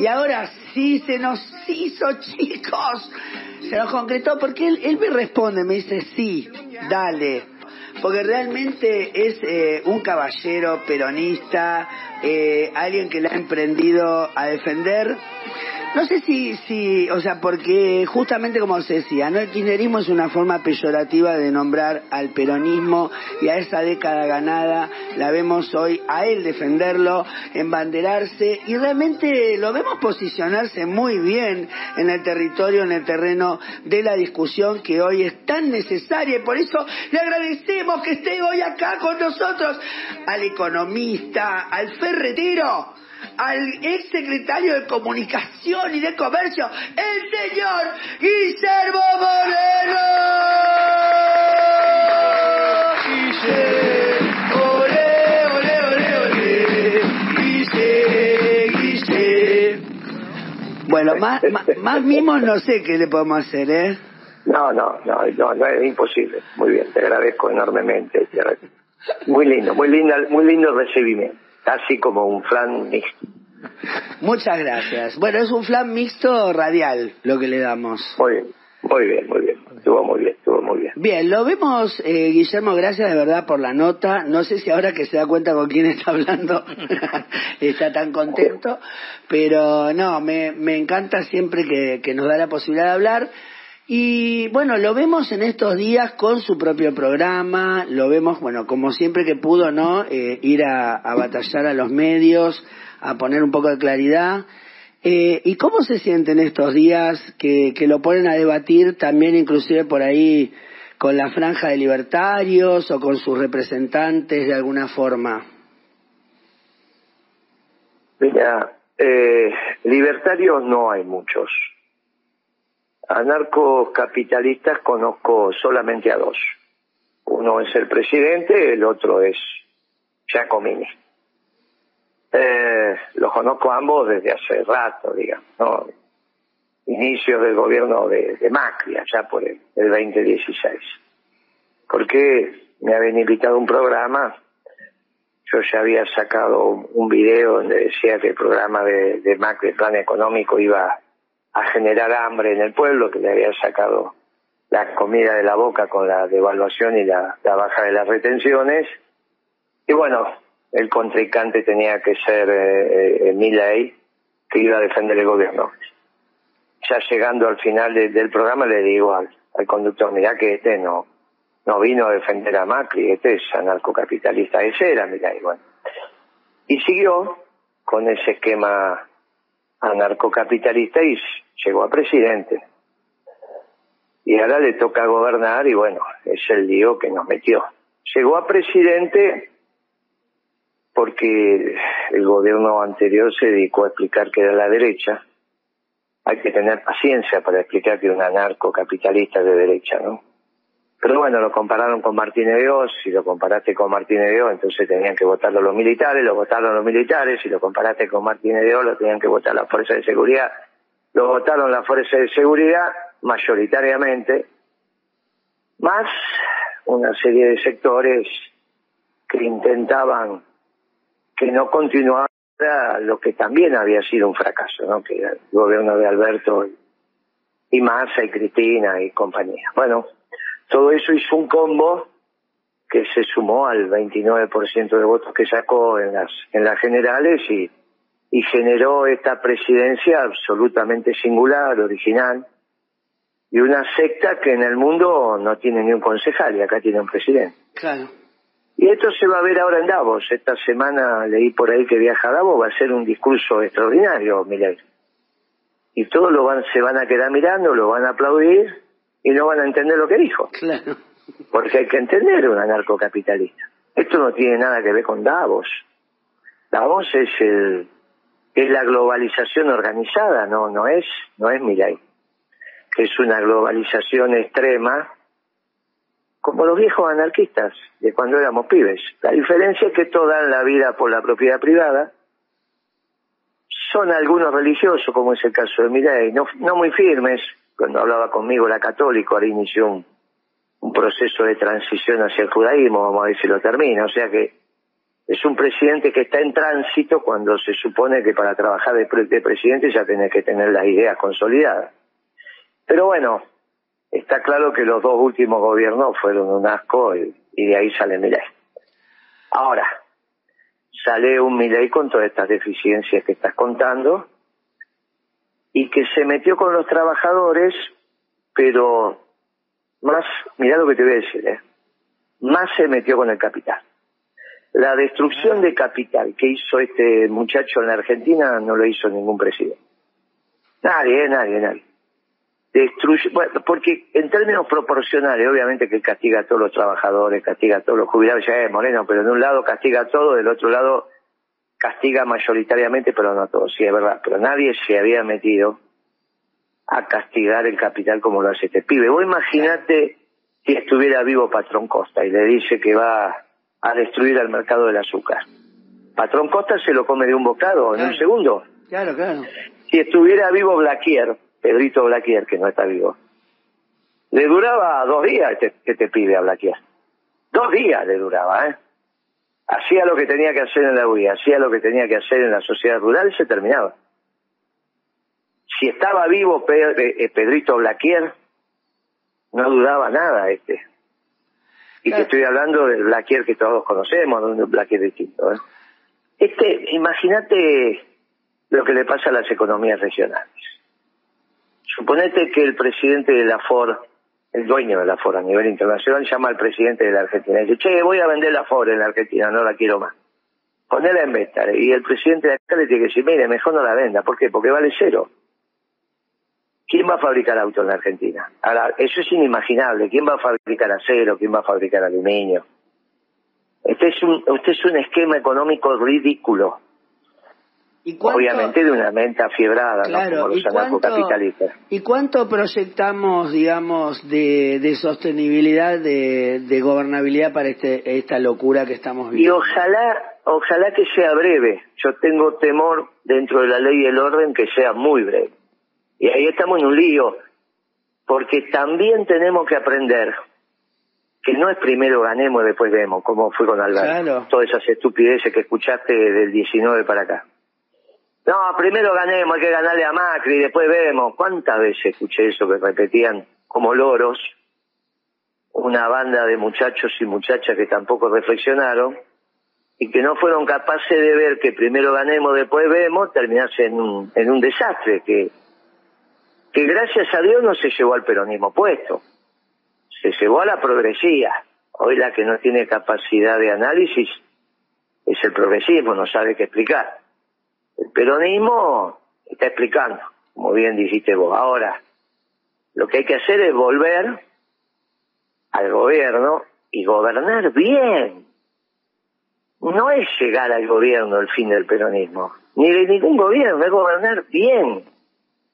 Y ahora sí se nos hizo, chicos. Se nos concretó porque él, él me responde, me dice, sí, dale. Porque realmente es eh, un caballero peronista, eh, alguien que le ha emprendido a defender no sé si, si, o sea, porque justamente como se decía, ¿no? El kirchnerismo es una forma peyorativa de nombrar al peronismo y a esa década ganada, la vemos hoy a él defenderlo, embanderarse y realmente lo vemos posicionarse muy bien en el territorio, en el terreno de la discusión que hoy es tan necesaria y por eso le agradecemos que esté hoy acá con nosotros al economista, al ferretero, al ex secretario de Comunicación y de Comercio, el señor Guillermo Moreno. Guille, ole, Guille, Guille. Bueno, más, más, más mimos no sé qué le podemos hacer, ¿eh? No, no, no, no, no es imposible. Muy bien, te agradezco enormemente. Muy lindo, muy lindo, muy lindo recibimiento casi como un flan mixto. Muchas gracias. Bueno, es un flan mixto radial lo que le damos. Muy bien, muy bien, muy bien. Estuvo muy bien, estuvo muy bien. Bien, lo vemos, eh, Guillermo, gracias de verdad por la nota. No sé si ahora que se da cuenta con quién está hablando está tan contento, pero no, me, me encanta siempre que, que nos da la posibilidad de hablar. Y bueno, lo vemos en estos días con su propio programa, lo vemos, bueno, como siempre que pudo, ¿no? Eh, ir a, batallar a los medios, a poner un poco de claridad. Eh, ¿Y cómo se sienten estos días que, que lo ponen a debatir también inclusive por ahí con la franja de libertarios o con sus representantes de alguna forma? Mira, eh, libertarios no hay muchos anarcocapitalistas conozco solamente a dos. Uno es el presidente, el otro es Giacomini. Eh, los conozco ambos desde hace rato, digamos, ¿no? Inicios del gobierno de, Macri, allá por el, el 2016. Porque me habían invitado a un programa, yo ya había sacado un video donde decía que el programa de, de Macri, el plan económico, iba a generar hambre en el pueblo, que le había sacado la comida de la boca con la devaluación y la, baja de las retenciones. Y bueno, el contrincante tenía que ser eh, eh, Milley, que iba a defender el gobierno. Ya llegando al final de, del programa le digo al, conductor, mira que este no, no vino a defender a Macri, este es anarcocapitalista, ese era Milley. Bueno. Y siguió con ese esquema anarcocapitalista y llegó a presidente. Y ahora le toca gobernar y bueno, es el lío que nos metió. Llegó a presidente porque el gobierno anterior se dedicó a explicar que era la derecha. Hay que tener paciencia para explicar que un anarcocapitalista de derecha, ¿no? Pero bueno, lo compararon con Martínez de Oz, si lo comparaste con Martínez de Oz, entonces tenían que votarlo los militares, lo votaron los militares, si lo comparaste con Martínez de Oz, lo tenían que votar las fuerzas de seguridad, lo votaron las fuerzas de seguridad mayoritariamente, más una serie de sectores que intentaban que no continuara lo que también había sido un fracaso, ¿no? que era el gobierno de Alberto y Massa y Cristina y compañía. Bueno, todo eso hizo un combo que se sumó al 29% de votos que sacó en las, en las generales y, y generó esta presidencia absolutamente singular, original, y una secta que en el mundo no tiene ni un concejal y acá tiene un presidente. Claro. Y esto se va a ver ahora en Davos. Esta semana leí por ahí que viaja a Davos, va a ser un discurso extraordinario, Milei. Y todos lo van, se van a quedar mirando, lo van a aplaudir y no van a entender lo que dijo. Claro. Porque hay que entender un anarcocapitalista. Esto no tiene nada que ver con Davos. Davos es el es la globalización organizada, no no es no es. Que es una globalización extrema como los viejos anarquistas de cuando éramos pibes. La diferencia es que todos dan la vida por la propiedad privada. Son algunos religiosos, como es el caso de Milei, no, no muy firmes, cuando hablaba conmigo era católico, ahora inició un, proceso de transición hacia el judaísmo, vamos a ver si lo termina. O sea que es un presidente que está en tránsito cuando se supone que para trabajar de, presidente ya tiene que tener las ideas consolidadas. Pero bueno, está claro que los dos últimos gobiernos fueron un asco y, de ahí sale Milei. Ahora, sale un Milei con todas estas deficiencias que estás contando y que se metió con los trabajadores, pero más, mira lo que te voy a decir, ¿eh? más se metió con el capital. La destrucción de capital que hizo este muchacho en la Argentina no lo hizo ningún presidente. Nadie, nadie, nadie. Destruye, bueno, porque en términos proporcionales, obviamente que castiga a todos los trabajadores, castiga a todos los jubilados, ya es moreno, pero de un lado castiga a todos, del otro lado castiga mayoritariamente, pero no a todos, sí es verdad, pero nadie se había metido a castigar el capital como lo hace este pibe. Vos imaginate si estuviera vivo Patrón Costa y le dice que va a destruir el mercado del azúcar. Patrón Costa se lo come de un bocado en un segundo. Claro, claro. Si estuviera vivo Blaquier, Pedrito Blaquier, que no está vivo, le duraba dos días este, que te pide a Blaquier. Dos días le duraba, ¿eh? Hacía lo que tenía que hacer en la UIA, hacía lo que tenía que hacer en la sociedad rural se terminaba. Si estaba vivo eh, eh, Pedrito Blaquier, no duraba nada este. Y te estoy hablando del Blaquier que todos conocemos, un Blaquier distinto. ¿eh? Este, imagínate lo que le pasa a las economías regionales. Suponete que el presidente de la FOR, el dueño de la FOR a nivel internacional, llama al presidente de la Argentina y dice, che, voy a vender la FOR en la Argentina, no la quiero más. Ponela en venta. Y el presidente de acá le tiene que decir, mire, mejor no la venda. ¿Por qué? Porque vale cero. ¿Quién va a fabricar autos en la Argentina? Ahora, eso es inimaginable. ¿Quién va a fabricar acero? ¿Quién va a fabricar aluminio? Este es un, este es un esquema económico ridículo. Obviamente de una mente afiebrada, claro, Como los anarcocapitalistas. ¿Y cuánto proyectamos, digamos, de, de sostenibilidad, de, de, gobernabilidad para este, esta locura que estamos viviendo? Y ojalá, ojalá que sea breve. Yo tengo temor dentro de la ley y el orden que sea muy breve. Y ahí estamos en un lío, porque también tenemos que aprender que no es primero ganemos y después vemos, como fue con Alberto. Todas esas estupideces que escuchaste del 19 para acá. No, primero ganemos, hay que ganarle a Macri después vemos. ¿Cuántas veces escuché eso que repetían como loros? Una banda de muchachos y muchachas que tampoco reflexionaron y que no fueron capaces de ver que primero ganemos, después vemos, terminarse en un, en un desastre que que gracias a Dios no se llevó al peronismo puesto, se llevó a la progresía. Hoy la que no tiene capacidad de análisis es el progresismo, no sabe qué explicar. El peronismo está explicando, como bien dijiste vos. Ahora, lo que hay que hacer es volver al gobierno y gobernar bien. No es llegar al gobierno el fin del peronismo, ni de ningún gobierno, es gobernar bien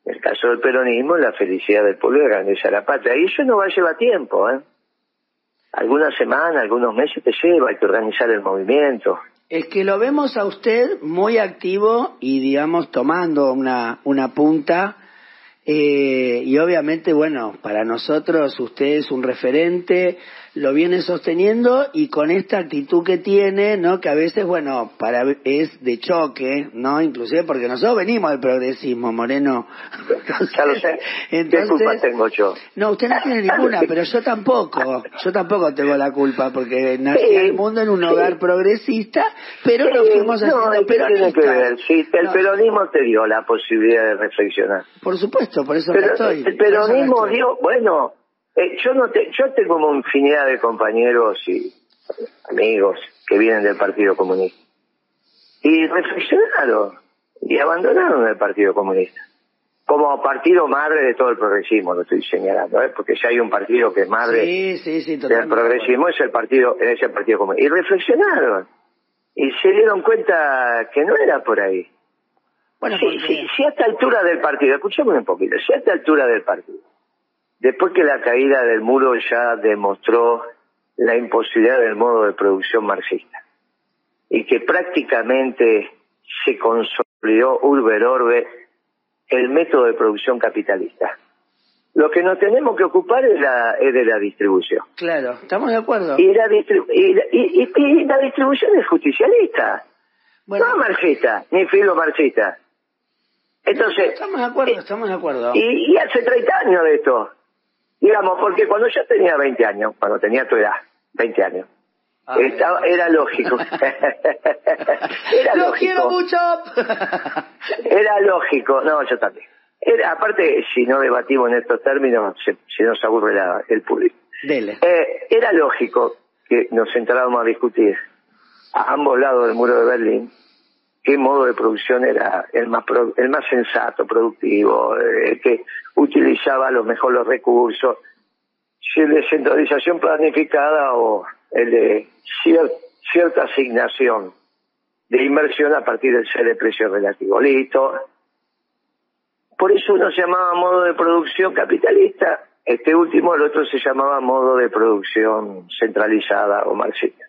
el caso del peronismo, la felicidad del pueblo y la grandeza de la patria. Y eso no va a llevar tiempo, ¿eh? Algunas semanas, algunos meses te lleva, hay que organizar el movimiento. Es que lo vemos a usted muy activo y, digamos, tomando una, una punta. Eh, y obviamente, bueno, para nosotros usted es un referente, lo viene sosteniendo y con esta actitud que tiene, ¿no? Que a veces, bueno, para es de choque, ¿no? Inclusive porque nosotros venimos del progresismo, Moreno. ya lo sé. ¿Qué culpa tengo yo? No, usted no tiene ninguna, pero yo tampoco. Yo tampoco tengo la culpa porque nací en el mundo en un hogar progresista, pero lo fuimos haciendo no, peronistas. Que ver? Sí, el peronismo te dio la posibilidad de reflexionar. Por supuesto, por eso estoy. El peronismo dio, bueno, eh, yo no te, yo tengo infinidad de compañeros y amigos que vienen del Partido Comunista y reflexionaron y abandonaron el Partido Comunista como partido madre de todo el progresismo, lo estoy señalando, ¿eh? porque si hay un partido que es madre del progresismo es el partido, es el partido comunista. Y reflexionaron y se dieron cuenta que no era por ahí. Bueno, si, si, a esta altura del partido, escuchemos un poquito, si a esta altura del partido Después que la caída del muro ya demostró la imposibilidad del modo de producción marxista y que prácticamente se consolidó urbe orbe el método de producción capitalista. Lo que nos tenemos que ocupar es, la, es de la distribución. Claro, estamos de acuerdo. Y la, y, la distribución es justicialista. No marxista, ni filo marxista. Entonces... Estamos de acuerdo, eh, estamos de acuerdo. Y, y hace 30 años de esto. Digamos, porque cuando yo tenía 20 años, cuando tenía tu edad, 20 años, ah, estaba, era lógico. era Lo quiero mucho. era lógico, no, yo también. Era, aparte, si no debatimos en estos términos, se, se nos aburre la, el público. Dele. Eh, era lógico que nos sentáramos a discutir a ambos lados del muro de Berlín qué modo de producción era el más el más sensato, productivo, eh, que utilizaba a lo mejor los recursos, si el de centralización planificada o el de cierta asignación de inversión a partir del ser de precio relativo. Listo. Por eso uno se llamaba modo de producción capitalista, este último, el otro se llamaba modo de producción centralizada o marxista,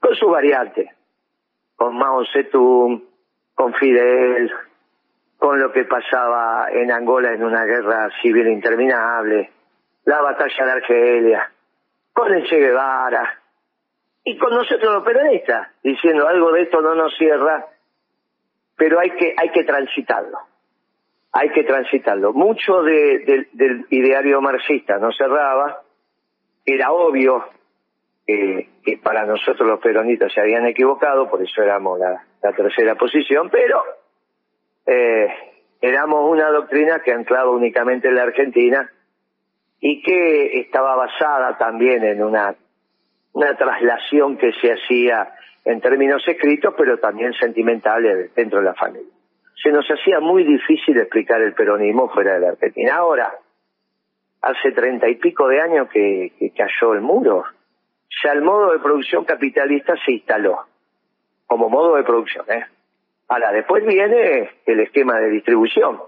con su variante con Mao Zedong, con Fidel, con lo que pasaba en Angola en una guerra civil interminable, la batalla de Argelia, con el Che Guevara y con nosotros los peronistas, diciendo algo de esto no nos cierra, pero hay que, hay que transitarlo. Hay que transitarlo. Mucho del ideario marxista no cerraba, era obvio que para nosotros los peronistas se habían equivocado, por eso éramos la, tercera posición, pero eh, éramos una doctrina que anclaba únicamente en la Argentina y que estaba basada también en una, una traslación que se hacía en términos escritos, pero también sentimentales dentro de la familia. Se nos hacía muy difícil explicar el peronismo fuera de la Argentina. Ahora, hace treinta y pico de años que cayó el muro, ya el modo de producción capitalista se instaló como modo de producción. ¿eh? Ahora, después viene el esquema de distribución.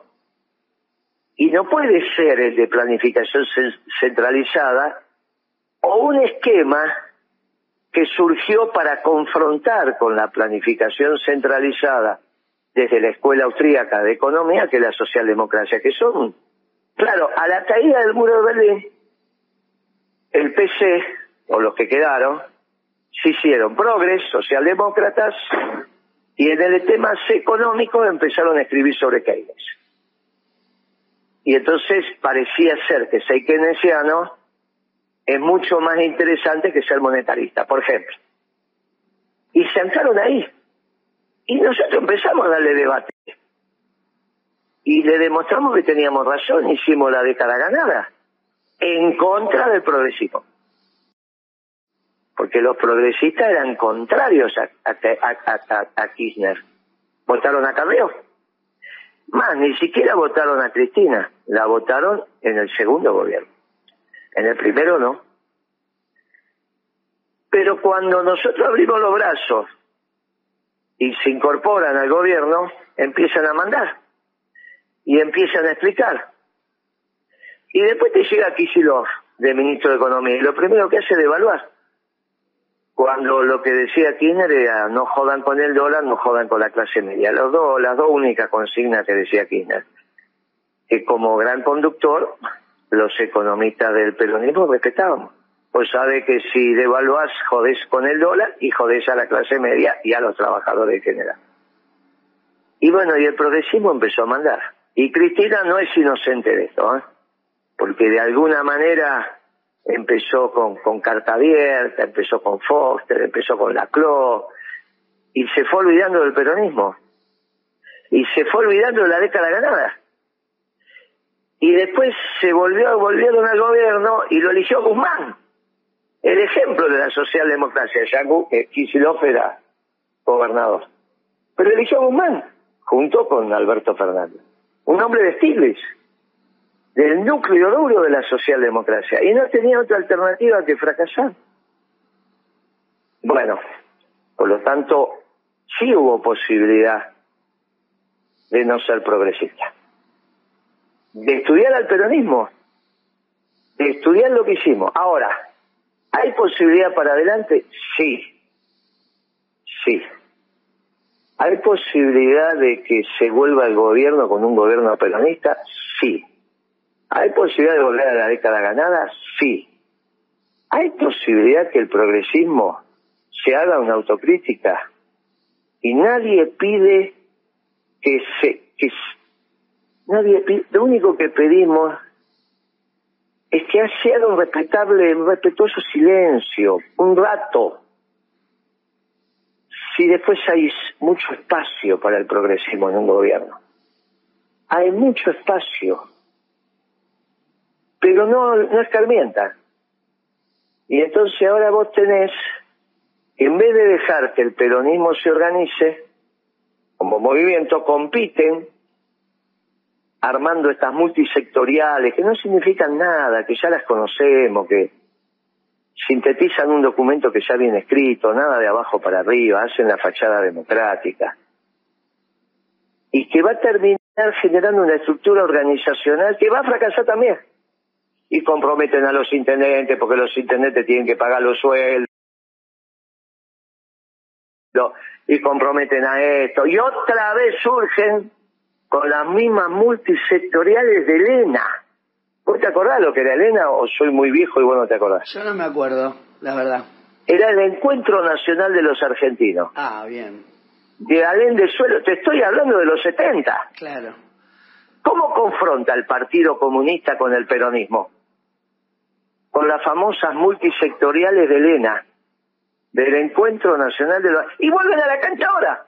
Y no puede ser el de planificación centralizada o un esquema que surgió para confrontar con la planificación centralizada desde la Escuela Austríaca de Economía, que es la socialdemocracia, que son, claro, a la caída del muro de Berlín, el PC o los que quedaron, se hicieron progres, socialdemócratas, y en el tema económico empezaron a escribir sobre Keynes. Y entonces parecía ser que ser keynesiano es mucho más interesante que ser monetarista, por ejemplo. Y se anclaron ahí. Y nosotros empezamos a darle debate. Y le demostramos que teníamos razón, hicimos la década ganada, en contra del progresismo porque los progresistas eran contrarios a, Kirchner. Votaron a Carreo. Más, ni siquiera votaron a Cristina, la votaron en el segundo gobierno. En el primero no. Pero cuando nosotros abrimos los brazos y se incorporan al gobierno, empiezan a mandar y empiezan a explicar. Y después te llega Kicillof, de ministro de Economía, y lo primero que hace es devaluar cuando lo que decía Kirchner era no jodan con el dólar, no jodan con la clase media. Los dos, las dos únicas consignas que decía Kirchner. Que como gran conductor, los economistas del peronismo respetábamos. Pues sabe que si devaluás, jodés con el dólar y jodés a la clase media y a los trabajadores en general. Y bueno, y el progresismo empezó a mandar. Y Cristina no es inocente de esto, ¿eh? porque de alguna manera empezó con, con Carta Abierta, empezó con Foster, empezó con Laclau, y se fue olvidando del peronismo. Y se fue olvidando de la década ganada. Y después se volvió, volvieron al gobierno y lo eligió Guzmán. El ejemplo de la socialdemocracia, ya que Kicillof era gobernador. Pero eligió Guzmán, junto con Alberto Fernández. Un hombre de Stiglitz del núcleo duro de la socialdemocracia y no tenía otra alternativa que fracasar. Bueno, por lo tanto, sí hubo posibilidad de no ser progresista, de estudiar al peronismo, de estudiar lo que hicimos. Ahora, ¿hay posibilidad para adelante? Sí, sí. ¿Hay posibilidad de que se vuelva el gobierno con un gobierno peronista? Sí. ¿Hay posibilidad de volver a la década ganada? Sí. ¿Hay posibilidad que el progresismo se haga una autocrítica? Y nadie pide que se... Que nadie pide, lo único que pedimos es que sea un respetable, un respetuoso silencio, un rato. Si después hay mucho espacio para el progresismo en un gobierno. Hay mucho espacio. Pero no, no escarmienta. Y entonces ahora vos tenés, en vez de dejar que el peronismo se organice, como movimiento compiten armando estas multisectoriales que no significan nada, que ya las conocemos, que sintetizan un documento que ya viene escrito, nada de abajo para arriba, hacen la fachada democrática. Y que va a terminar generando una estructura organizacional que va a fracasar también. Y comprometen a los intendentes porque los intendentes tienen que pagar los sueldos. Y comprometen a esto. Y otra vez surgen con las mismas multisectoriales de Elena. ¿Vos te acordás lo que era Elena o soy muy viejo y vos no te acordás? Yo no me acuerdo, la verdad. Era el Encuentro Nacional de los Argentinos. Ah, bien. De Alén de Suelo, te estoy hablando de los 70. Claro. ¿Cómo confronta el Partido Comunista con el peronismo? Con las famosas multisectoriales de Elena, del Encuentro Nacional de los... Y vuelven a la cancha ahora.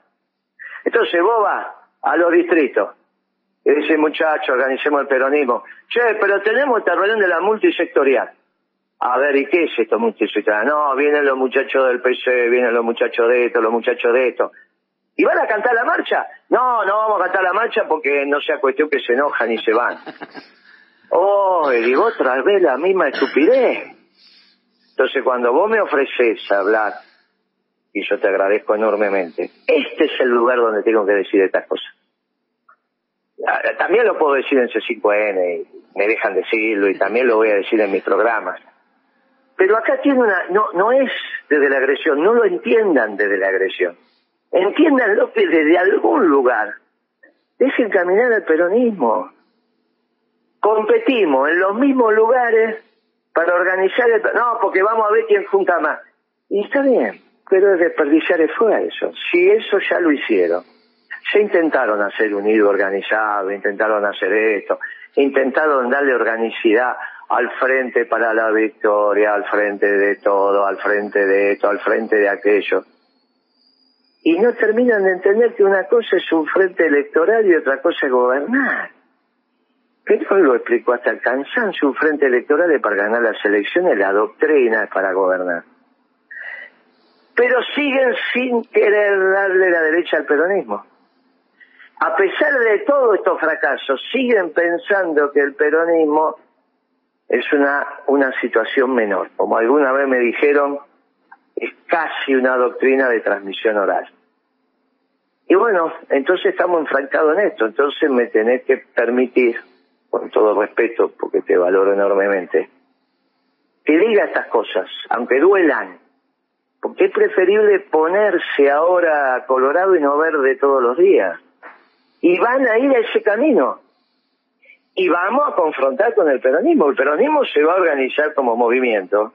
Entonces vos vas a los distritos. Y dice, muchacho, organicemos el peronismo. Che, pero tenemos esta reunión de la multisectorial. A ver, ¿y qué es esto multisectorial? No, vienen los muchachos del PC, vienen los muchachos de esto, los muchachos de esto. ¿Y van a cantar la marcha? No, no vamos a cantar la marcha porque no sea cuestión que se enojan y se van. Oh, y digo otra vez la misma estupidez. Entonces, cuando vos me ofreces hablar y yo te agradezco enormemente. Este es el lugar donde tengo que decir estas cosas. Ah, también lo puedo decir en C5N, y me dejan decirlo, y también lo voy a decir en mis programas. Pero acá tiene una, no, no es desde la agresión, no lo entiendan desde la agresión. Entiéndanlo que desde algún lugar dejen caminar al peronismo. Competimos en los mismos lugares para organizar el... No, porque vamos a ver quién junta más. Y está bien, pero es desperdiciar esfuerzo. Si eso ya lo hicieron, se intentaron hacer un hilo organizado, intentaron hacer esto, intentaron darle organicidad al frente para la victoria, al frente de todo, al frente de esto, al frente de aquello. Y no terminan de entender que una cosa es un frente electoral y otra cosa es gobernar. Pero lo explicó hasta el cansancio, un frente electoral para ganar las elecciones, la doctrina es para gobernar pero siguen sin querer darle la derecha al peronismo. A pesar de todos estos fracasos, siguen pensando que el peronismo es una, una situación menor. Como alguna vez me dijeron, es casi una doctrina de transmisión oral. Y bueno, entonces estamos enfrancados en esto, entonces me tenés que permitir, con todo respeto, porque te valoro enormemente, que diga estas cosas, aunque duelan, porque es preferible ponerse ahora colorado y no verde todos los días. Y van a ir a ese camino. Y vamos a confrontar con el peronismo. El peronismo se va a organizar como movimiento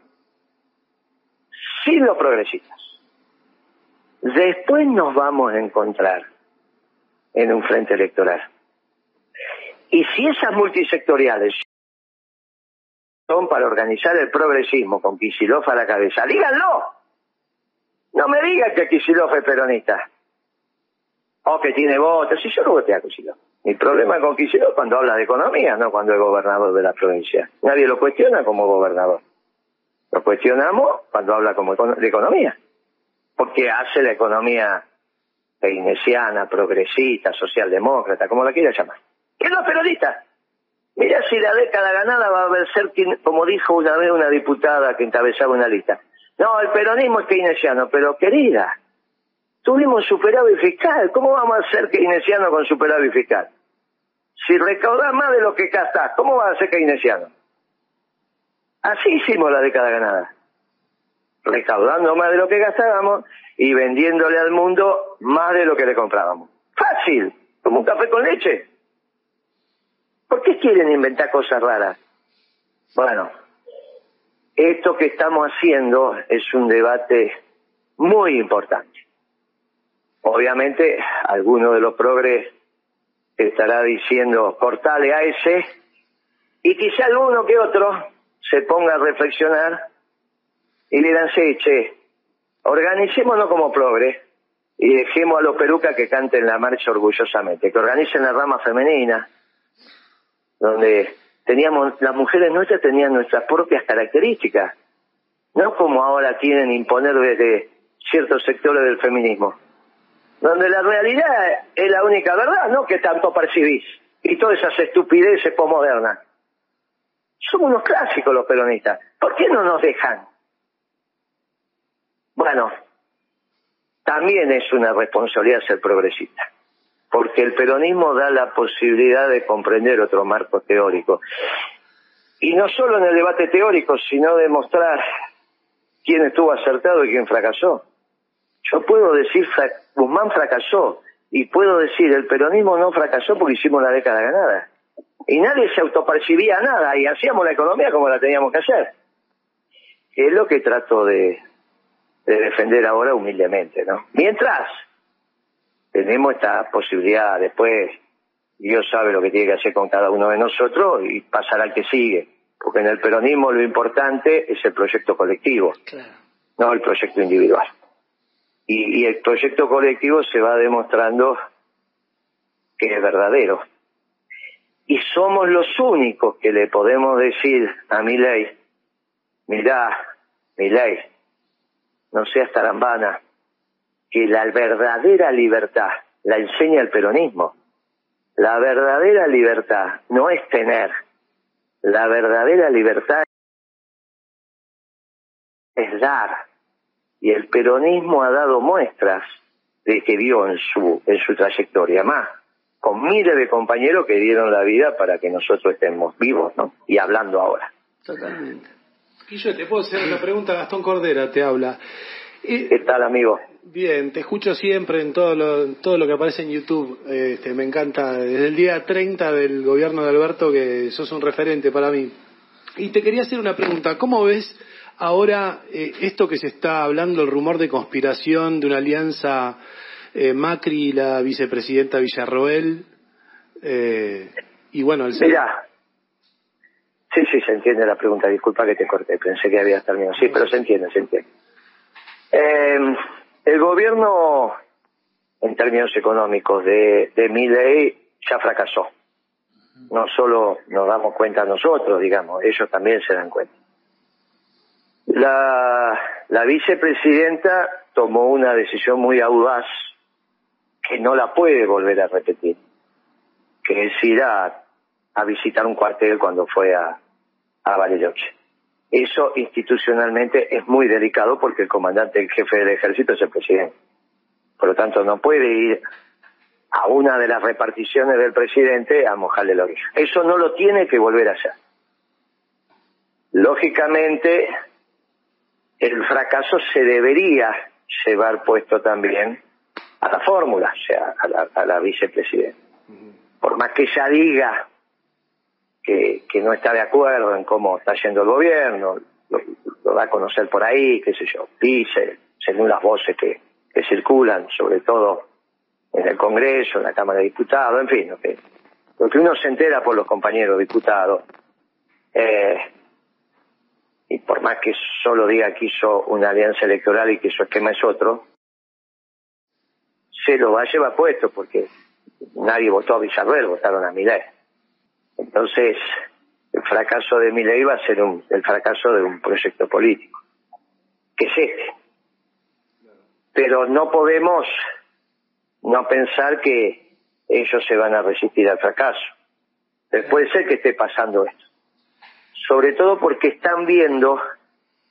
sin los progresistas. Después nos vamos a encontrar en un frente electoral. Y si esas multisectoriales son para organizar el progresismo con Kicillof a la cabeza, díganlo. No me digas que Kicillof es peronista. O que tiene votos. Si yo no voté a Kicillof. Mi problema con Kicillof cuando habla de economía, no cuando es gobernador de la provincia. Nadie lo cuestiona como gobernador. Lo cuestionamos cuando habla como de economía. Porque hace la economía keynesiana, progresista, socialdemócrata, como la quiera llamar. ¿Qué no es peronista? Mira si la década ganada va a ser, como dijo una vez una diputada que encabezaba una lista, no, el peronismo es keynesiano, pero querida, tuvimos superávit fiscal. ¿Cómo vamos a ser keynesiano con superávit fiscal? Si recaudás más de lo que gastás, ¿cómo vas a ser keynesiano? Así hicimos la década ganada. Recaudando más de lo que gastábamos y vendiéndole al mundo más de lo que le comprábamos. Fácil, como un café con leche. ¿Por qué quieren inventar cosas raras? Bueno, esto que estamos haciendo es un debate muy importante. Obviamente, alguno de los progres estará diciendo cortale a ese, y quizá alguno que otro se ponga a reflexionar y le dan, che, organicémonos como progres y dejemos a los perucas que canten la marcha orgullosamente, que organicen la rama femenina, donde teníamos, las mujeres nuestras tenían nuestras propias características, no como ahora quieren imponer desde ciertos sectores del feminismo, donde la realidad es la única verdad, no que tanto percibís, y todas esas estupideces posmodernas. Somos unos clásicos los peronistas, ¿por qué no nos dejan? Bueno, también es una responsabilidad ser progresista porque el peronismo da la posibilidad de comprender otro marco teórico. Y no solo en el debate teórico, sino demostrar quién estuvo acertado y quién fracasó. Yo puedo decir, Guzmán fracasó, y puedo decir, el peronismo no fracasó porque hicimos la década ganada. Y nadie se autopercibía nada, y hacíamos la economía como la teníamos que hacer. Es lo que trato de, de defender ahora humildemente, ¿no? Mientras tenemos esta posibilidad después, Dios sabe lo que tiene que hacer con cada uno de nosotros y pasar al que sigue. Porque en el peronismo lo importante es el proyecto colectivo, no el proyecto individual. Y, y, el proyecto colectivo se va demostrando que es verdadero. Y somos los únicos que le podemos decir a mi ley, mirá, mi ley, no seas tarambana, que la verdadera libertad la enseña el peronismo. La verdadera libertad no es tener, la verdadera libertad es dar. Y el peronismo ha dado muestras de que dio en su, en su trayectoria más, con miles de compañeros que dieron la vida para que nosotros estemos vivos, ¿no? Y hablando ahora. Totalmente. yo te puedo hacer una pregunta, Gastón Cordera te habla. ¿Qué tal, amigo? Bien, te escucho siempre en todo lo, todo lo que aparece en YouTube. Este, me encanta. Desde el día 30 del gobierno de Alberto, que sos un referente para mí. Y te quería hacer una pregunta. ¿Cómo ves ahora eh, esto que se está hablando, el rumor de conspiración de una alianza eh, Macri y la vicepresidenta Villarroel? Eh, y bueno, el Mira. Sí, sí, se entiende la pregunta. Disculpa que te corté. Pensé que había terminado. Sí, pero se entiende, se entiende. Eh, el gobierno, en términos económicos, de, de mi ya fracasó. No solo nos damos cuenta nosotros, digamos, ellos también se dan cuenta. La, la vicepresidenta tomó una decisión muy audaz que no la puede volver a repetir, que es ir a, a visitar un cuartel cuando fue a, a Bariloche. Eso institucionalmente es muy delicado porque el comandante el jefe del ejército es el presidente. Por lo tanto, no puede ir a una de las reparticiones del presidente a mojarle la oreja. Eso no lo tiene que volver a hacer. Lógicamente, el fracaso se debería llevar puesto también a la fórmula, o sea, a la, a la vicepresidenta. Por más que ella diga que, no está de acuerdo en cómo está yendo el gobierno, lo, da a conocer por ahí, qué sé yo, dice, según las voces que, circulan, sobre todo en el Congreso, en la Cámara de Diputados, en fin, lo que, lo que uno se entera por los compañeros diputados, eh, y por más que solo diga que hizo una alianza electoral y que su esquema es otro, se lo va a llevar puesto porque nadie votó a Villarreal, votaron a Milei. Entonces, el fracaso de mi ley va a ser un, el fracaso de un proyecto político, que es este. Pero no podemos no pensar que ellos se van a resistir al fracaso. puede ser que esté pasando esto. Sobre todo porque están viendo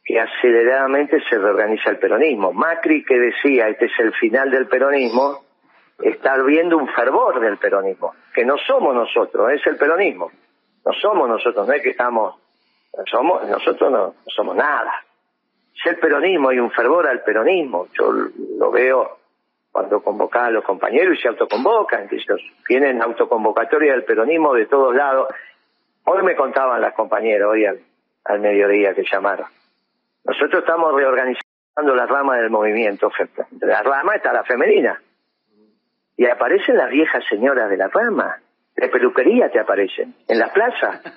que aceleradamente se reorganiza el peronismo. Macri que decía, este es el final del peronismo, está viendo un fervor del peronismo, que no somos nosotros, es el peronismo. No somos nosotros, no es que estamos, somos, nosotros no, somos nada. Es el peronismo, hay un fervor al peronismo. Yo lo veo cuando convocás a los compañeros y se autoconvocan, que ellos tienen autoconvocatoria del peronismo de todos lados. Hoy me contaban las compañeras, hoy al, al mediodía que llamaron. Nosotros estamos reorganizando la rama del movimiento. La rama está la femenina. Y aparecen las viejas señoras de la rama. De peluquería te aparecen. En la plaza.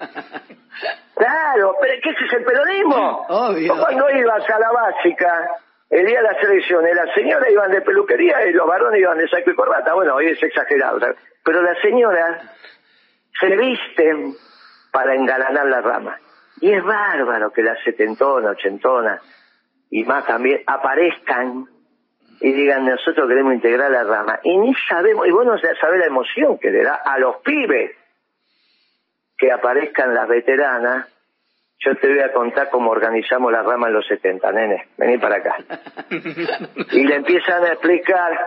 Claro, pero ¿qué es el peronismo? Obvio. Cuando ibas a la básica, el día de las elecciones, las señoras iban de peluquería y los varones iban de saco y corbata. Bueno, hoy es exagerado. ¿sabes? Pero las señoras se visten para engalanar la rama. Y es bárbaro que las setentonas, ochentonas y más también aparezcan y digan nosotros queremos integrar la rama. Y ni sabemos, y vos no sabés la emoción que le da a los pibes que aparezcan las veteranas. Yo te voy a contar cómo organizamos la rama en los 70, nene. Vení para acá. Y le empiezan a explicar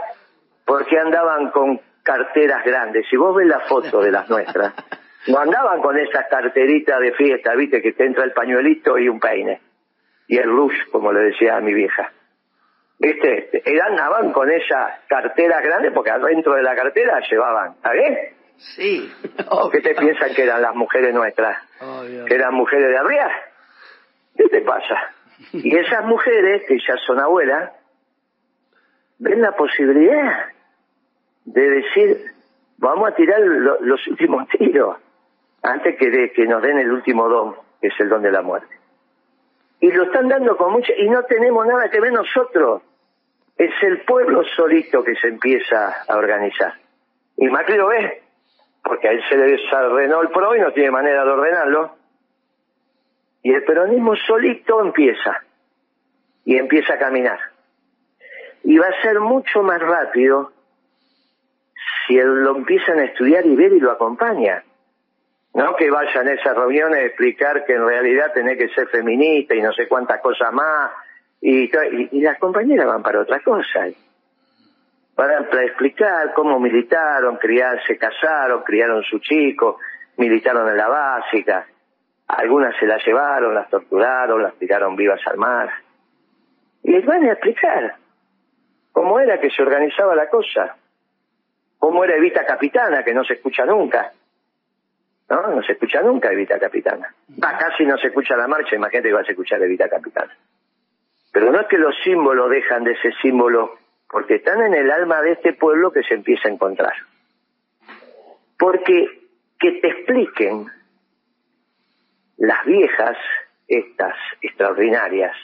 por qué andaban con carteras grandes. Si vos ves la foto de las nuestras, no andaban con esas carteritas de fiesta, viste, que te entra el pañuelito y un peine. Y el rush, como le decía a mi vieja. ¿Viste? Andaban con esas carteras grandes porque adentro de la cartera llevaban, ¿está bien? Sí. ¿O qué te piensan que eran las mujeres nuestras? Obvio. ¿Que eran mujeres de arriba? ¿Qué te pasa? Y esas mujeres, que ya son abuelas, ven la posibilidad de decir, vamos a tirar lo- los últimos tiros antes que, de, que nos den el último don, que es el don de la muerte. Y lo están dando con mucha... Y no tenemos nada que ver nosotros. Es el pueblo solito que se empieza a organizar. Y Macri lo ve, porque a él se le desordenó el PRO y no tiene manera de ordenarlo. Y el peronismo solito empieza. Y empieza a caminar. Y va a ser mucho más rápido si él lo empiezan a estudiar y ver y lo acompaña. No que vayan a esas reuniones a explicar que en realidad tenés que ser feminista y no sé cuántas cosas más. Y, las compañeras van para otra cosa. Para, para explicar cómo militaron, se casaron, criaron su chico, militaron en la básica. Algunas se las llevaron, las torturaron, las tiraron vivas al mar. Y les van a explicar cómo era que se organizaba la cosa. Cómo era Evita Capitana, que no se escucha nunca. ¿no? No se escucha nunca Evita Capitana. Casi no se escucha la marcha, imagínate que vas a escuchar Evita Capitana. Pero no es que los símbolos dejan de ser símbolos, porque están en el alma de este pueblo que se empieza a encontrar. Porque que te expliquen las viejas, estas extraordinarias,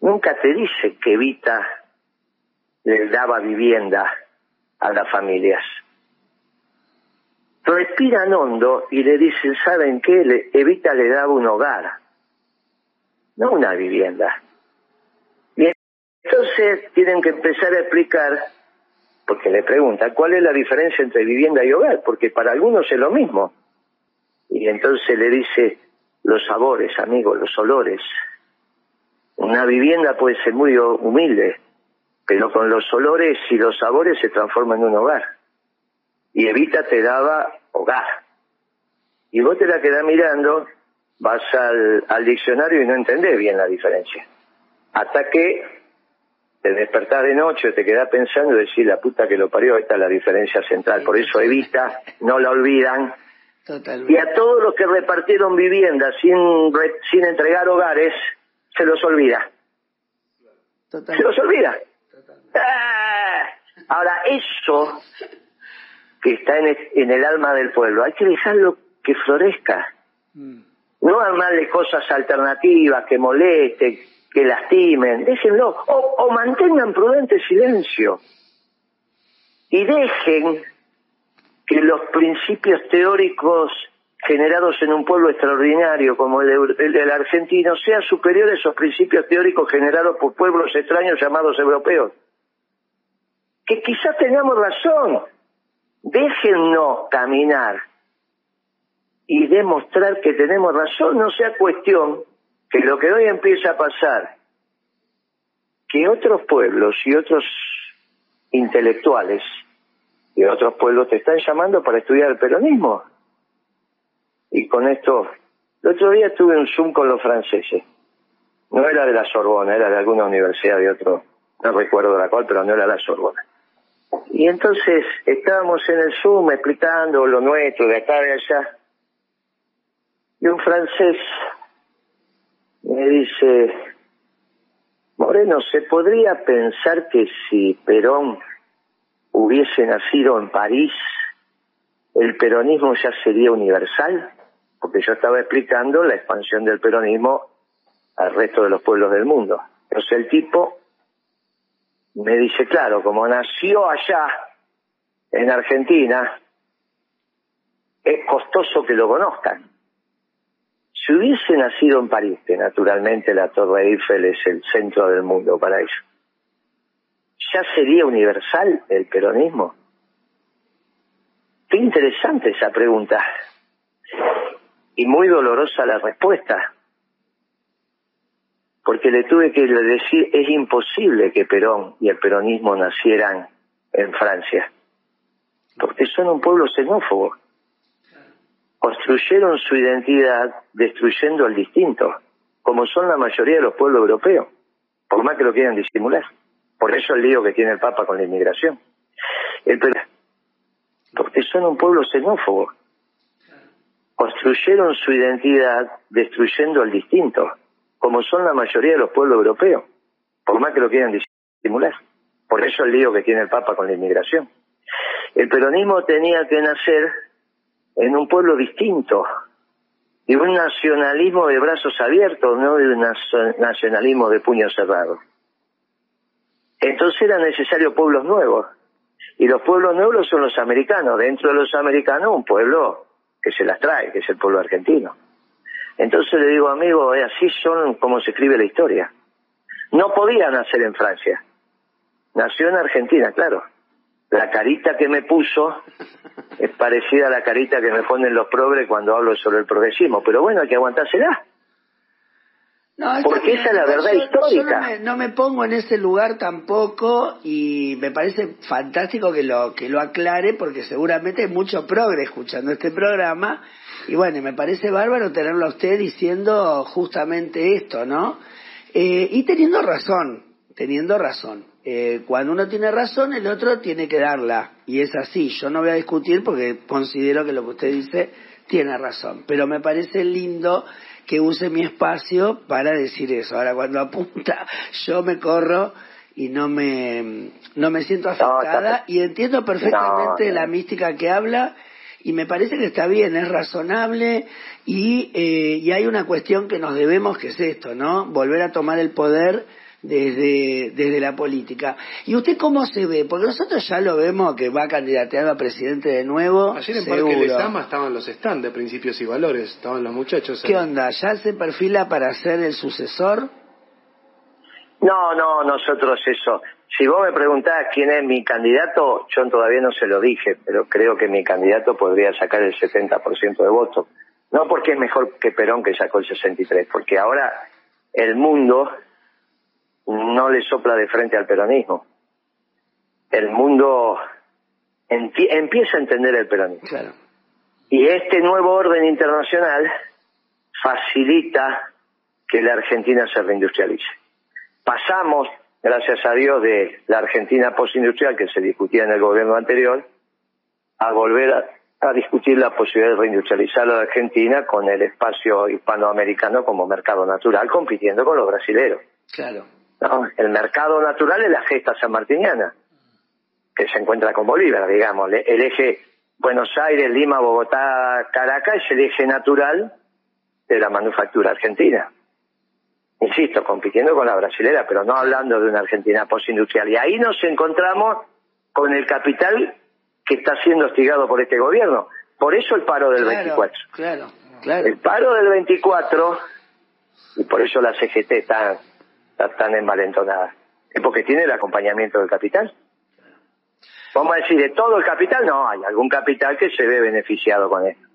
nunca te dicen que Evita les daba vivienda a las familias respiran hondo y le dicen, ¿saben qué? Evita le daba un hogar, no una vivienda. Entonces tienen que empezar a explicar, porque le preguntan, ¿cuál es la diferencia entre vivienda y hogar? Porque para algunos es lo mismo. Y entonces le dice, los sabores, amigos, los olores. Una vivienda puede ser muy humilde, pero con los olores y los sabores se transforma en un hogar y Evita te daba hogar. Y vos te la quedás mirando, vas al, al diccionario y no entendés bien la diferencia. Hasta que te despertás de noche, te quedás pensando y decís, la puta que lo parió, esta es la diferencia central. Por eso Evita, no la olvidan. Y a todos los que repartieron viviendas sin, sin entregar hogares, se los olvida. Se los olvida. Ah, Ahora, eso que está en el, en el alma del pueblo, hay que dejarlo que florezca. Mm. No armarle cosas alternativas que molesten, que lastimen. Déjenlo. O, mantengan prudente silencio. Y dejen que los principios teóricos generados en un pueblo extraordinario como el, argentino sean superiores a esos principios teóricos generados por pueblos extraños llamados europeos. Que quizás tengamos razón. Déjennos caminar y demostrar que tenemos razón, no sea cuestión que lo que hoy empieza a pasar, que otros pueblos y otros intelectuales y otros pueblos te están llamando para estudiar el peronismo. Y con esto, el otro día tuve un Zoom con los franceses. No era de la Sorbona, era de alguna universidad de otro, no recuerdo la cual, pero no era la Sorbona. Y entonces estábamos en el Zoom explicando lo nuestro de acá y allá. Y un francés me dice, Moreno, ¿se podría pensar que si Perón hubiese nacido en París, el peronismo ya sería universal? Porque yo estaba explicando la expansión del peronismo al resto de los pueblos del mundo. Entonces el tipo me dice, claro, como nació allá, en Argentina, es costoso que lo conozcan. Si hubiese nacido en París, que naturalmente la Torre Eiffel es el centro del mundo para ellos, ¿ya sería universal el peronismo? Qué interesante esa pregunta. Y muy dolorosa la respuesta porque le tuve que decir, es imposible que Perón y el peronismo nacieran en Francia, porque son un pueblo xenófobo. Construyeron su identidad destruyendo al distinto, como son la mayoría de los pueblos europeos, por más que lo quieran disimular. Por eso el lío que tiene el Papa con la inmigración. El porque son un pueblo xenófobo. Construyeron su identidad destruyendo al distinto, como son la mayoría de los pueblos europeos, por más que lo quieran disimular. Por eso el lío que tiene el Papa con la inmigración. El peronismo tenía que nacer en un pueblo distinto, y un nacionalismo de brazos abiertos, no de un nacionalismo de puños cerrados. Entonces eran necesarios pueblos nuevos, y los pueblos nuevos son los americanos, dentro de los americanos un pueblo que se las trae, que es el pueblo argentino. Entonces le digo, amigo, así son como se escribe la historia. No podía nacer en Francia. Nació en Argentina, claro. La carita que me puso es parecida a la carita que me ponen los progres cuando hablo sobre el progresismo. Pero bueno, hay que aguantársela. No, Porque esa es la verdad histórica. no, me, pongo en ese lugar tampoco y me parece fantástico que lo que lo aclare porque seguramente hay mucho progre escuchando este programa y bueno, me parece bárbaro tenerlo a usted diciendo justamente esto, ¿no? Eh, y teniendo razón, teniendo razón. Eh, cuando uno tiene razón, el otro tiene que darla. Y es así. Yo no voy a discutir porque considero que lo que usted dice tiene razón. Pero me parece lindo que use mi espacio para decir eso. Ahora, cuando apunta, yo me corro y no me, no me siento afectada y entiendo perfectamente la mística que habla y me parece que está bien, es razonable y, eh, y hay una cuestión que nos debemos, que es esto, ¿no? Volver a tomar el poder desde, desde la política. ¿Y usted cómo se ve? Porque nosotros ya lo vemos que va a candidatear a presidente de nuevo. Ayer en Parque Lesama estaban los stands de principios y valores, estaban los muchachos. ¿Qué onda? ¿Ya se perfila para ser el sucesor? No, no, nosotros eso. Si vos me preguntás quién es mi candidato, yo todavía no se lo dije, pero creo que mi candidato podría sacar el 70% de votos. No porque es mejor que Perón que sacó el 63, porque ahora el mundo no le sopla de frente al peronismo. El mundo empieza a entender el peronismo. Y este nuevo orden internacional facilita que la Argentina se reindustrialice. Pasamos gracias a Dios, de la Argentina postindustrial que se discutía en el gobierno anterior, a volver a, discutir la posibilidad de reindustrializar la Argentina con el espacio hispanoamericano como mercado natural, compitiendo con los brasileños. Claro. El mercado natural es la gesta sanmartiniana, que se encuentra con Bolívar, digamos. El eje Buenos Aires, Lima, Bogotá, Caracas es el eje natural de la manufactura argentina insisto, compitiendo con la brasilera, pero no hablando de una Argentina postindustrial. Y ahí nos encontramos con el capital que está siendo hostigado por este gobierno. Por eso el paro del 24. Claro, claro. El paro del 24, y por eso la CGT está tan envalentonada, es porque tiene el acompañamiento del capital. Vamos a decir, de todo el capital, no, hay algún capital que se ve beneficiado con esto.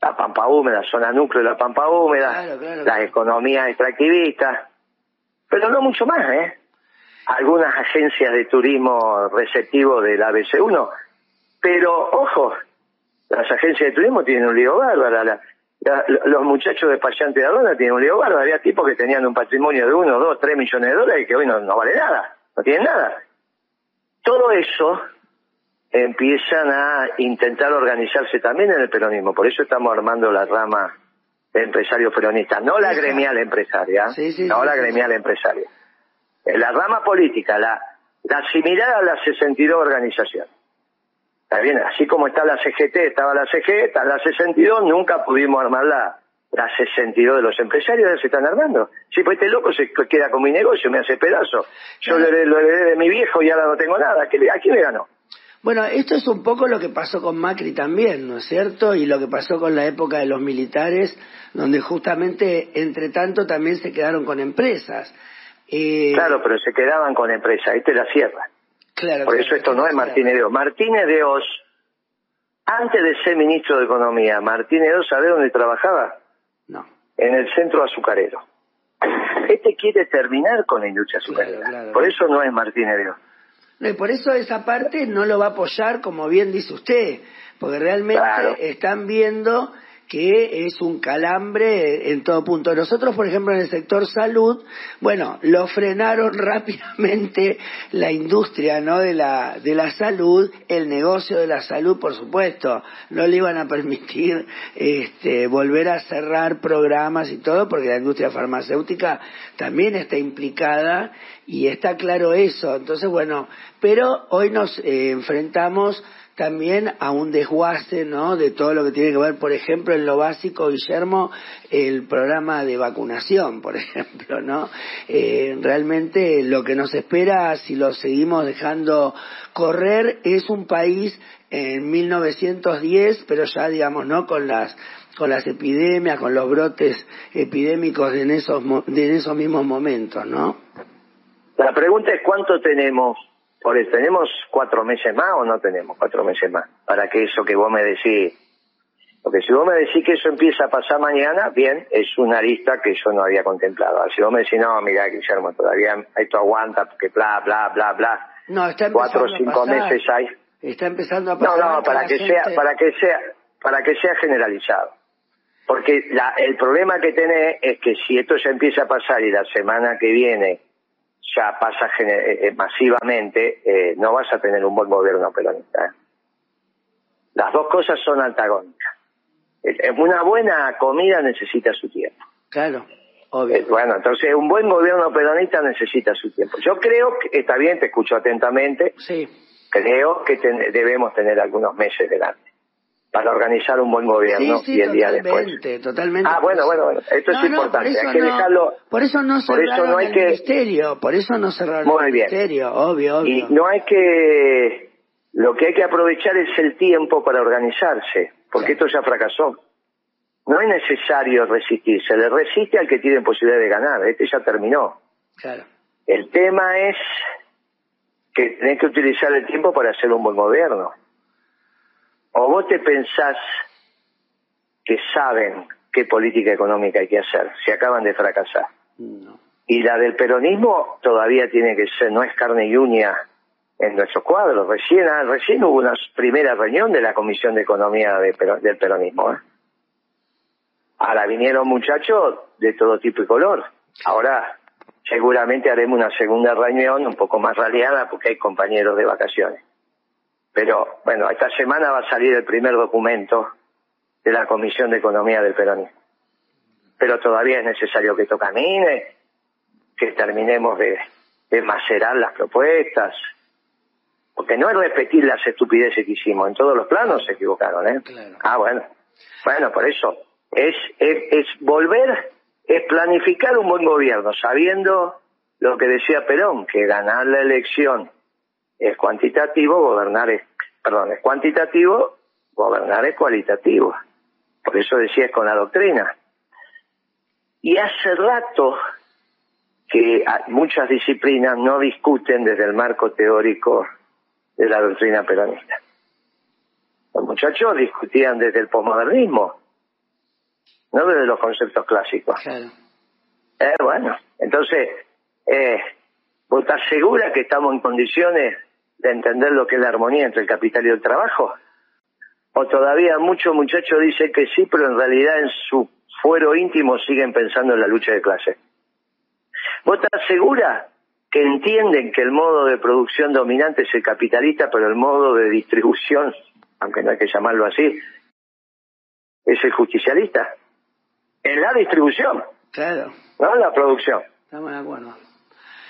La pampa húmeda, zona núcleo de la pampa húmeda, las economías extractivistas, pero no mucho más, ¿eh? Algunas agencias de turismo receptivo del ABC1, pero ojo, las agencias de turismo tienen un lío bárbaro, los muchachos de Payante de Arona tienen un lío bárbaro, había tipos que tenían un patrimonio de uno, dos, tres millones de dólares y que hoy no, no vale nada, no tienen nada. Todo eso empiezan a intentar organizarse también en el peronismo. Por eso estamos armando la rama de empresarios peronistas, no la gremial empresaria, no la gremial empresaria. La rama política, la, la similar a la 62 organización. Está bien, así como está la CGT, estaba la CG, está la 62, nunca pudimos armar la, la 62 de los empresarios, se están armando. Sí, pues este loco se queda con mi negocio, me hace pedazo. Yo lo, heredé de mi viejo y ahora no tengo nada. ¿A quién le ganó? Bueno, esto es un poco lo que pasó con Macri también, ¿no es cierto? Y lo que pasó con la época de los militares, donde justamente, entre tanto, también se quedaron con empresas. Eh... Claro, pero se quedaban con empresas, ahí te la cierra. Claro, Por eso esto no es Martínez de Oz. Martínez de Oz, antes de ser ministro de Economía, Martínez de Oz, ¿sabe dónde trabajaba? No. En el centro azucarero. Este quiere terminar con la industria azucarera. Por eso no es Martínez de Oz. No, y por eso esa parte no lo va a apoyar, como bien dice usted, porque realmente están viendo que es un calambre en todo punto. Nosotros, por ejemplo, en el sector salud, bueno, lo frenaron rápidamente la industria, ¿no? De la, de la salud, el negocio de la salud, por supuesto. No le iban a permitir, este, volver a cerrar programas y todo, porque la industria farmacéutica también está implicada y está claro eso. Entonces, bueno, pero hoy nos eh, enfrentamos también a un desguace, ¿no? De todo lo que tiene que ver, por ejemplo, en lo básico, Guillermo, el programa de vacunación, por ejemplo, ¿no? Eh, realmente lo que nos espera, si lo seguimos dejando correr, es un país en 1910, pero ya, digamos, ¿no? Con las con las epidemias, con los brotes epidémicos en esos, en esos mismos momentos, ¿no? La pregunta es cuánto tenemos por eso, ¿tenemos cuatro meses más o no tenemos cuatro meses más? Para que eso que vos me decís, porque si vos me decís que eso empieza a pasar mañana, bien, es una lista que yo no había contemplado. Si vos me decís, no, mira, Guillermo, todavía esto aguanta, porque bla, bla, bla, bla. No, está Cuatro o cinco meses hay. Está empezando a pasar. No, no, para que sea, para que sea, para que sea generalizado. Porque la, el problema que tenés es que si esto ya empieza a pasar y la semana que viene ya pasa eh, eh, masivamente, eh, no vas a tener un buen gobierno peronista. Las dos cosas son antagónicas. Una buena comida necesita su tiempo. Claro, obvio. Bueno, entonces un buen gobierno peronista necesita su tiempo. Yo creo que está bien, te escucho atentamente. Sí. Creo que debemos tener algunos meses delante para organizar un buen gobierno y el día después. Totalmente. Ah, bueno, bueno, bueno. Esto es importante. hay que dejarlo. Por eso no cerraron no hay el que... ministerio. Por eso no cerraron el ministerio. Obvio, obvio. Y no hay que. Lo que hay que aprovechar es el tiempo para organizarse, porque esto ya fracasó. No es necesario resistir, se le resiste al que tiene posibilidad de ganar. Este ya terminó. Claro. El tema es que tenés que utilizar el tiempo para hacer un buen gobierno. ¿O vos te pensás que saben qué política económica hay que hacer? Se acaban de fracasar. Y la del peronismo todavía tiene que ser, no es carne y uña en nuestros cuadros. Recién, ah, recién hubo una primera reunión de la Comisión de Economía del peronismo. ¿eh? Ahora vinieron muchachos de todo tipo y color. Ahora seguramente haremos una segunda reunión un poco más raleada porque hay compañeros de vacaciones. Pero bueno, esta semana va a salir el primer documento de la Comisión de Economía del Peronismo. Pero todavía es necesario que esto camine, que terminemos de, macerar las propuestas, porque no es repetir las estupideces que hicimos, en todos los planos se equivocaron, ¿eh? Ah, bueno. Bueno, por eso, es, es, es volver, es planificar un buen gobierno, sabiendo lo que decía Perón, que ganar la elección es cuantitativo, gobernar es, perdón, es cuantitativo, gobernar es cualitativo. Por eso decía con la doctrina. Y hace rato que muchas disciplinas no discuten desde el marco teórico de la doctrina peronista. Los muchachos discutían desde el posmodernismo, no desde los conceptos clásicos. Eh, bueno, entonces, eh, ¿vos estás segura que estamos en condiciones de entender lo que es la armonía entre el capital y el trabajo? ¿O todavía muchos muchachos dicen que sí, pero en realidad en su fuero íntimo siguen pensando en la lucha de clase? ¿Vos estás segura que entienden que el modo de producción dominante es el capitalista, pero el modo de distribución, aunque no hay que llamarlo así, es el justicialista. En la distribución. Claro. No en la producción. Estamos de acuerdo.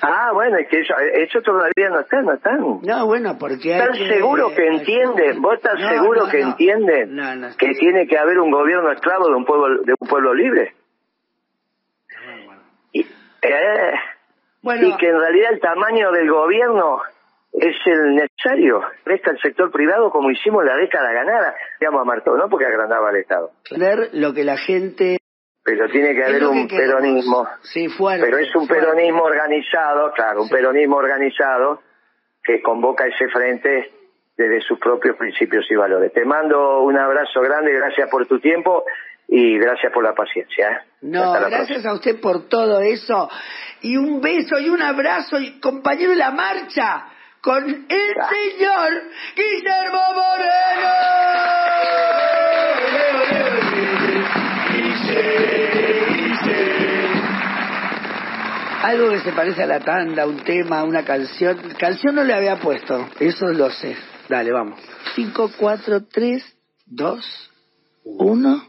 Ah, bueno, es que eso, todavía no están, no están. No, bueno, porque ¿Están que- seguros que entienden? ¿Vos estás No, seguro no, que no. no, que tiene que haber un gobierno esclavo de un pueblo, de un pueblo libre? Y, eh, Bueno, y que en realidad el tamaño del gobierno es el necesario. Resta el sector privado como hicimos la década ganada. Digamos a Martó, no porque agrandaba el Estado. ver lo que la gente... Pero tiene que haber que un queremos. peronismo. Sí, fuerte. Pero es un fuerte. peronismo organizado, claro, un peronismo organizado que convoca ese frente desde sus propios principios y valores. Te mando un abrazo grande, gracias por tu tiempo y gracias por la paciencia. ¿eh? No, gracias a usted por todo eso. Y un beso y un abrazo, y compañero de la marcha, con el Ah. señor Guillermo Moreno. Algo que se parece a la tanda, un tema, una canción. Canción no le había puesto, eso lo sé. Dale, vamos. 5, 4, 3, 2, 1.